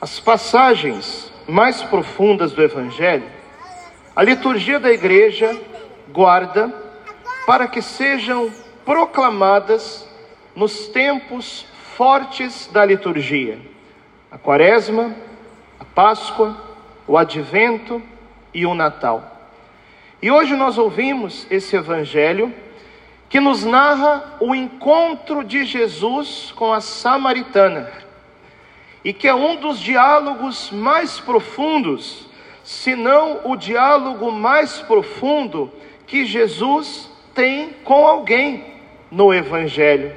as passagens mais profundas do Evangelho, a liturgia da igreja guarda para que sejam proclamadas nos tempos fortes da liturgia: a Quaresma, a Páscoa, o Advento e o Natal. E hoje nós ouvimos esse Evangelho que nos narra o encontro de Jesus com a samaritana e que é um dos diálogos mais profundos, se não o diálogo mais profundo que Jesus tem com alguém no Evangelho.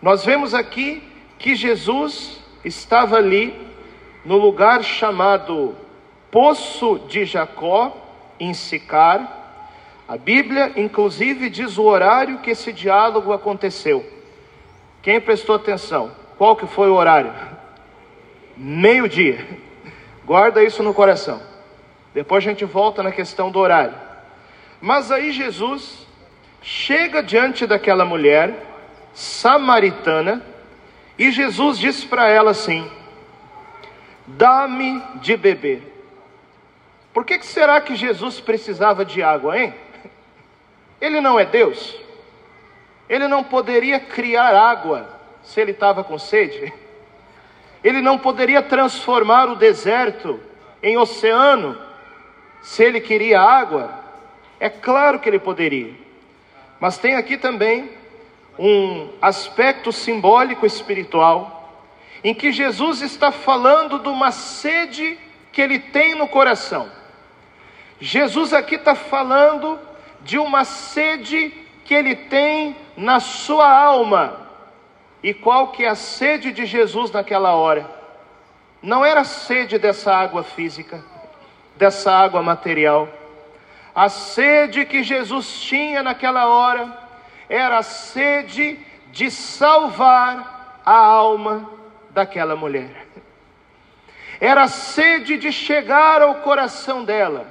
Nós vemos aqui que Jesus estava ali no lugar chamado Poço de Jacó, em Sicar. A Bíblia, inclusive, diz o horário que esse diálogo aconteceu. Quem prestou atenção? Qual que foi o horário? Meio-dia. Guarda isso no coração. Depois a gente volta na questão do horário. Mas aí Jesus chega diante daquela mulher samaritana e Jesus diz para ela assim: Dá-me de beber. Por que, que será que Jesus precisava de água, hein? Ele não é Deus? Ele não poderia criar água se ele estava com sede? Ele não poderia transformar o deserto em oceano se ele queria água? É claro que ele poderia. Mas tem aqui também um aspecto simbólico espiritual em que Jesus está falando de uma sede que ele tem no coração. Jesus aqui está falando de uma sede que ele tem na sua alma. E qual que é a sede de Jesus naquela hora? Não era sede dessa água física, dessa água material. A sede que Jesus tinha naquela hora era a sede de salvar a alma daquela mulher. Era a sede de chegar ao coração dela.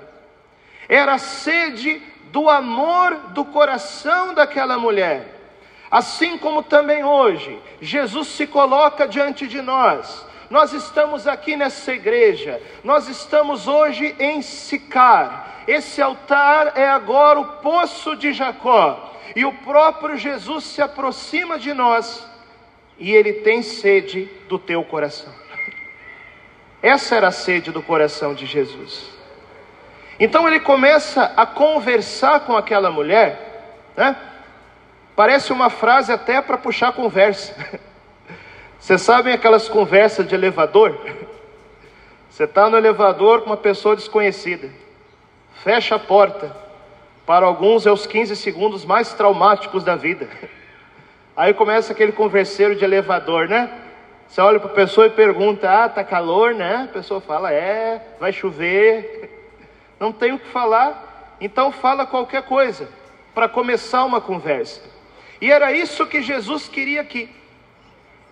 Era a sede do amor do coração daquela mulher Assim como também hoje, Jesus se coloca diante de nós. Nós estamos aqui nessa igreja, nós estamos hoje em Sicar. Esse altar é agora o poço de Jacó. E o próprio Jesus se aproxima de nós e ele tem sede do teu coração. Essa era a sede do coração de Jesus. Então ele começa a conversar com aquela mulher, né? Parece uma frase até para puxar conversa. Vocês sabem aquelas conversas de elevador? Você está no elevador com uma pessoa desconhecida, fecha a porta. Para alguns é os 15 segundos mais traumáticos da vida. Aí começa aquele converseiro de elevador, né? Você olha para a pessoa e pergunta: Ah, tá calor, né? A pessoa fala: É, vai chover. Não tem o que falar. Então fala qualquer coisa para começar uma conversa. E era isso que Jesus queria aqui.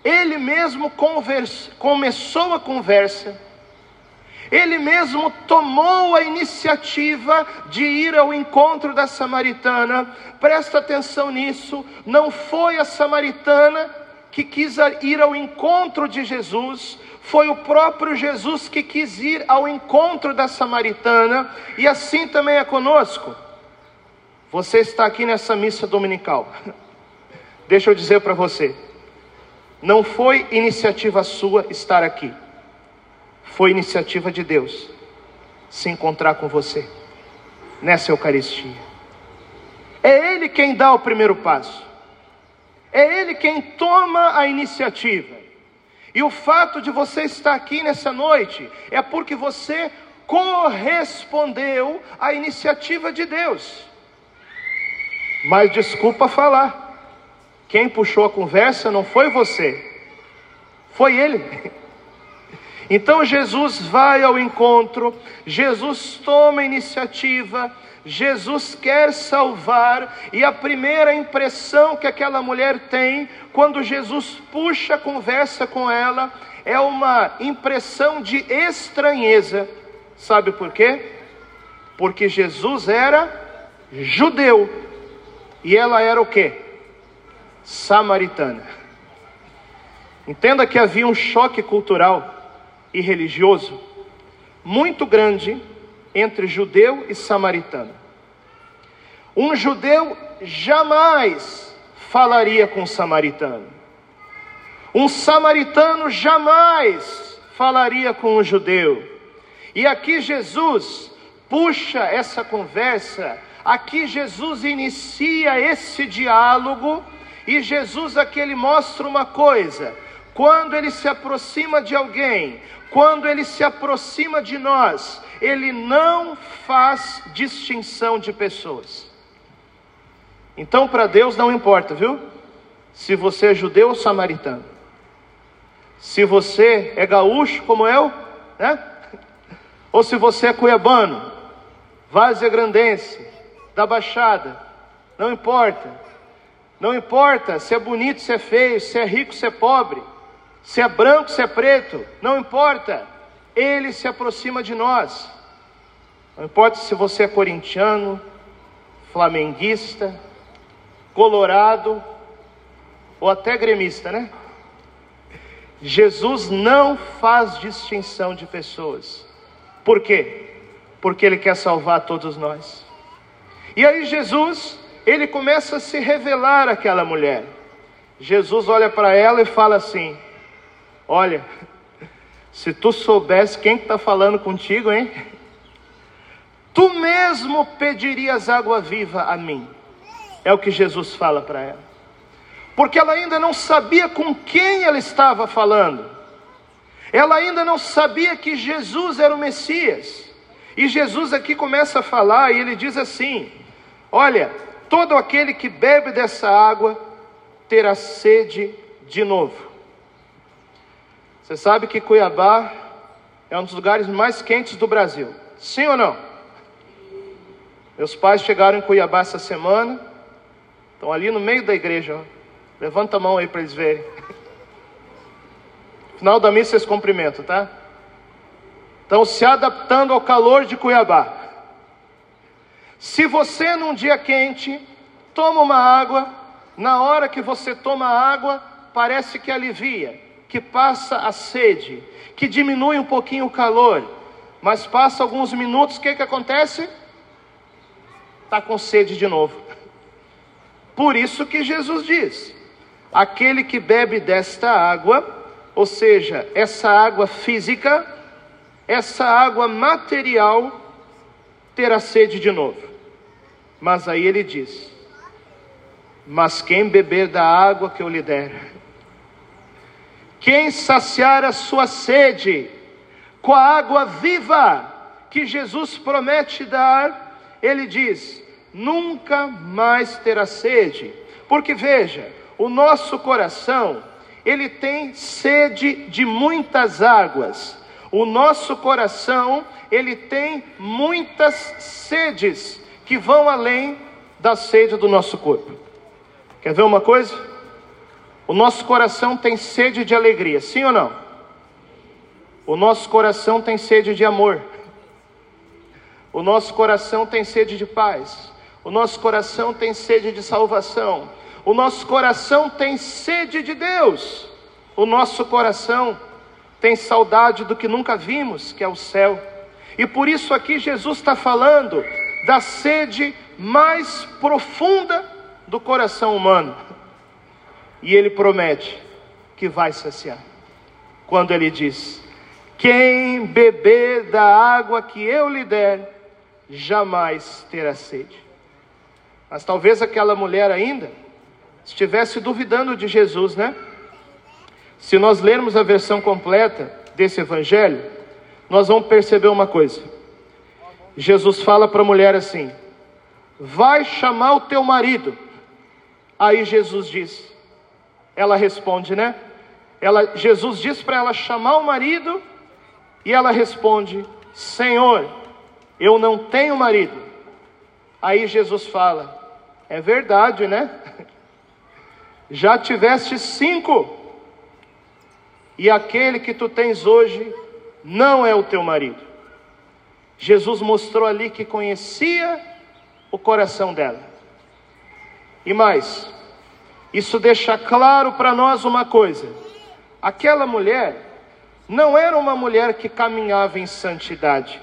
Ele mesmo conversa, começou a conversa, ele mesmo tomou a iniciativa de ir ao encontro da samaritana. Presta atenção nisso, não foi a samaritana que quis ir ao encontro de Jesus, foi o próprio Jesus que quis ir ao encontro da samaritana, e assim também é conosco. Você está aqui nessa missa dominical. Deixa eu dizer para você, não foi iniciativa sua estar aqui, foi iniciativa de Deus se encontrar com você nessa Eucaristia. É Ele quem dá o primeiro passo, é Ele quem toma a iniciativa. E o fato de você estar aqui nessa noite é porque você correspondeu à iniciativa de Deus. Mas desculpa falar, quem puxou a conversa não foi você, foi ele. Então Jesus vai ao encontro, Jesus toma iniciativa, Jesus quer salvar, e a primeira impressão que aquela mulher tem quando Jesus puxa a conversa com ela é uma impressão de estranheza. Sabe por quê? Porque Jesus era judeu e ela era o quê? Samaritana. Entenda que havia um choque cultural e religioso muito grande entre judeu e samaritano. Um judeu jamais falaria com um samaritano. Um samaritano jamais falaria com um judeu. E aqui Jesus puxa essa conversa, aqui Jesus inicia esse diálogo, e Jesus aqui ele mostra uma coisa: quando ele se aproxima de alguém, quando ele se aproxima de nós, ele não faz distinção de pessoas. Então, para Deus não importa, viu? Se você é judeu ou samaritano. Se você é gaúcho como eu, né? Ou se você é cuiabano, várzea grandense, da Baixada, não importa. Não importa se é bonito, se é feio, se é rico, se é pobre, se é branco, se é preto, não importa. Ele se aproxima de nós. Não importa se você é corintiano, flamenguista, colorado ou até gremista, né? Jesus não faz distinção de pessoas. Por quê? Porque ele quer salvar todos nós. E aí Jesus, ele começa a se revelar àquela mulher. Jesus olha para ela e fala assim: Olha, se tu soubesse quem está que tá falando contigo, hein? Tu mesmo pedirias água viva a mim. É o que Jesus fala para ela. Porque ela ainda não sabia com quem ela estava falando. Ela ainda não sabia que Jesus era o Messias. E Jesus aqui começa a falar e ele diz assim: Olha, todo aquele que bebe dessa água terá sede de novo. Você sabe que Cuiabá é um dos lugares mais quentes do Brasil. Sim ou não? Meus pais chegaram em Cuiabá essa semana, estão ali no meio da igreja. Levanta a mão aí para eles verem. Final da missa, vocês cumprimentam, tá? Estão se adaptando ao calor de Cuiabá. Se você num dia quente toma uma água, na hora que você toma a água, parece que alivia, que passa a sede, que diminui um pouquinho o calor, mas passa alguns minutos, o que, que acontece? está com sede de novo. Por isso que Jesus diz: aquele que bebe desta água, ou seja, essa água física, essa água material, terá sede de novo. Mas aí ele diz: Mas quem beber da água que eu lhe der, quem saciar a sua sede com a água viva que Jesus promete dar, ele diz: nunca mais terá sede. Porque veja, o nosso coração, ele tem sede de muitas águas. O nosso coração, ele tem muitas sedes que vão além da sede do nosso corpo. Quer ver uma coisa? O nosso coração tem sede de alegria, sim ou não? O nosso coração tem sede de amor. O nosso coração tem sede de paz. O nosso coração tem sede de salvação. O nosso coração tem sede de Deus. O nosso coração tem saudade do que nunca vimos, que é o céu. E por isso aqui Jesus está falando da sede mais profunda do coração humano. E ele promete que vai saciar. Quando ele diz: Quem beber da água que eu lhe der, jamais terá sede. Mas talvez aquela mulher ainda estivesse duvidando de Jesus, né? Se nós lermos a versão completa desse evangelho, nós vamos perceber uma coisa. Jesus fala para a mulher assim: Vai chamar o teu marido. Aí Jesus diz, ela responde, né? Ela, Jesus diz para ela chamar o marido e ela responde: Senhor, eu não tenho marido. Aí Jesus fala: É verdade, né? Já tiveste cinco, e aquele que tu tens hoje não é o teu marido. Jesus mostrou ali que conhecia o coração dela. E mais, isso deixa claro para nós uma coisa: aquela mulher, não era uma mulher que caminhava em santidade.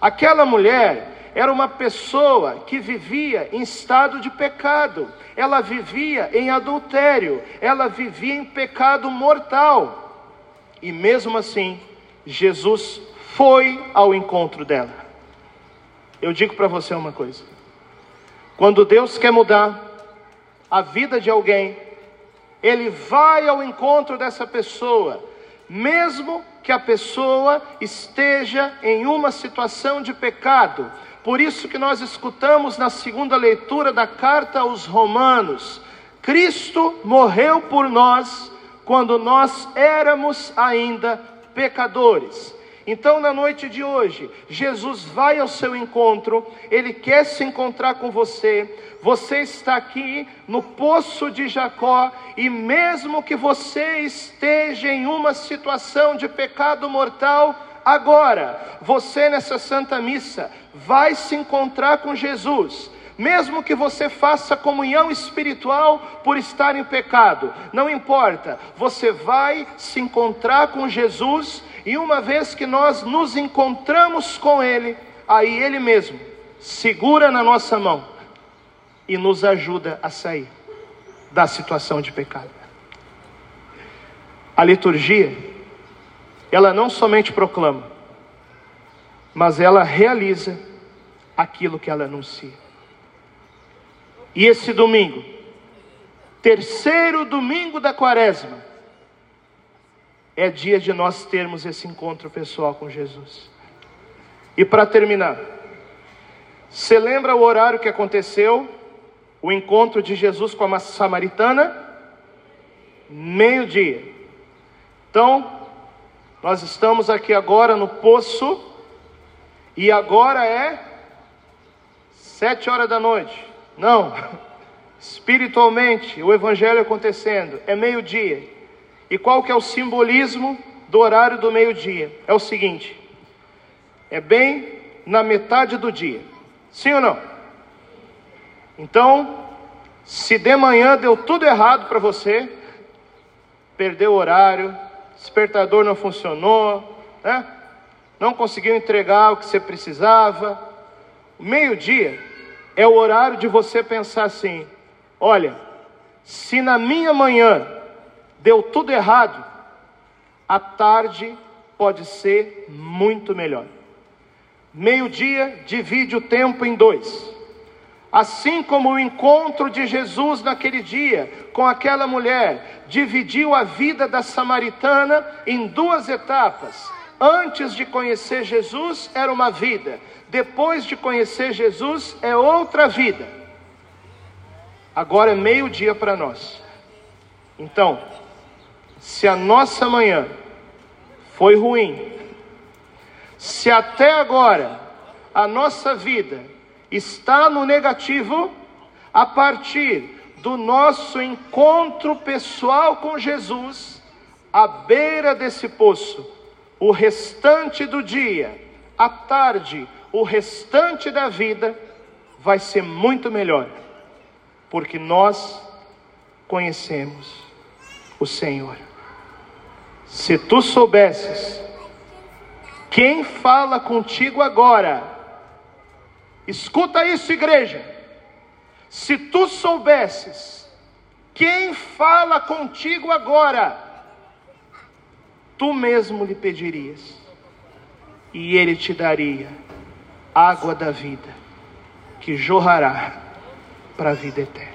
Aquela mulher era uma pessoa que vivia em estado de pecado, ela vivia em adultério, ela vivia em pecado mortal. E mesmo assim, Jesus foi ao encontro dela. Eu digo para você uma coisa: quando Deus quer mudar a vida de alguém, Ele vai ao encontro dessa pessoa, mesmo que a pessoa esteja em uma situação de pecado. Por isso que nós escutamos na segunda leitura da carta aos Romanos: Cristo morreu por nós quando nós éramos ainda pecadores. Então, na noite de hoje, Jesus vai ao seu encontro, ele quer se encontrar com você. Você está aqui no poço de Jacó, e mesmo que você esteja em uma situação de pecado mortal, agora, você nessa santa missa vai se encontrar com Jesus mesmo que você faça comunhão espiritual por estar em pecado, não importa, você vai se encontrar com Jesus e uma vez que nós nos encontramos com Ele, aí Ele mesmo segura na nossa mão e nos ajuda a sair da situação de pecado. A liturgia, ela não somente proclama, mas ela realiza aquilo que ela anuncia. E esse domingo, terceiro domingo da quaresma, é dia de nós termos esse encontro pessoal com Jesus. E para terminar, você lembra o horário que aconteceu? O encontro de Jesus com a samaritana? Meio-dia. Então, nós estamos aqui agora no poço, e agora é sete horas da noite. Não, espiritualmente, o evangelho acontecendo, é meio-dia. E qual que é o simbolismo do horário do meio-dia? É o seguinte: é bem na metade do dia. Sim ou não? Então, se de manhã deu tudo errado para você, perdeu o horário, despertador não funcionou, né? não conseguiu entregar o que você precisava, meio-dia é o horário de você pensar assim: olha, se na minha manhã deu tudo errado, a tarde pode ser muito melhor. Meio-dia divide o tempo em dois. Assim como o encontro de Jesus naquele dia com aquela mulher dividiu a vida da samaritana em duas etapas. Antes de conhecer Jesus era uma vida, depois de conhecer Jesus é outra vida. Agora é meio-dia para nós. Então, se a nossa manhã foi ruim, se até agora a nossa vida está no negativo, a partir do nosso encontro pessoal com Jesus, à beira desse poço, o restante do dia, à tarde, o restante da vida vai ser muito melhor, porque nós conhecemos o Senhor. Se tu soubesses quem fala contigo agora, escuta isso, igreja. Se tu soubesses quem fala contigo agora, tu mesmo lhe pedirias, e ele te daria água da vida, que jorrará para a vida eterna.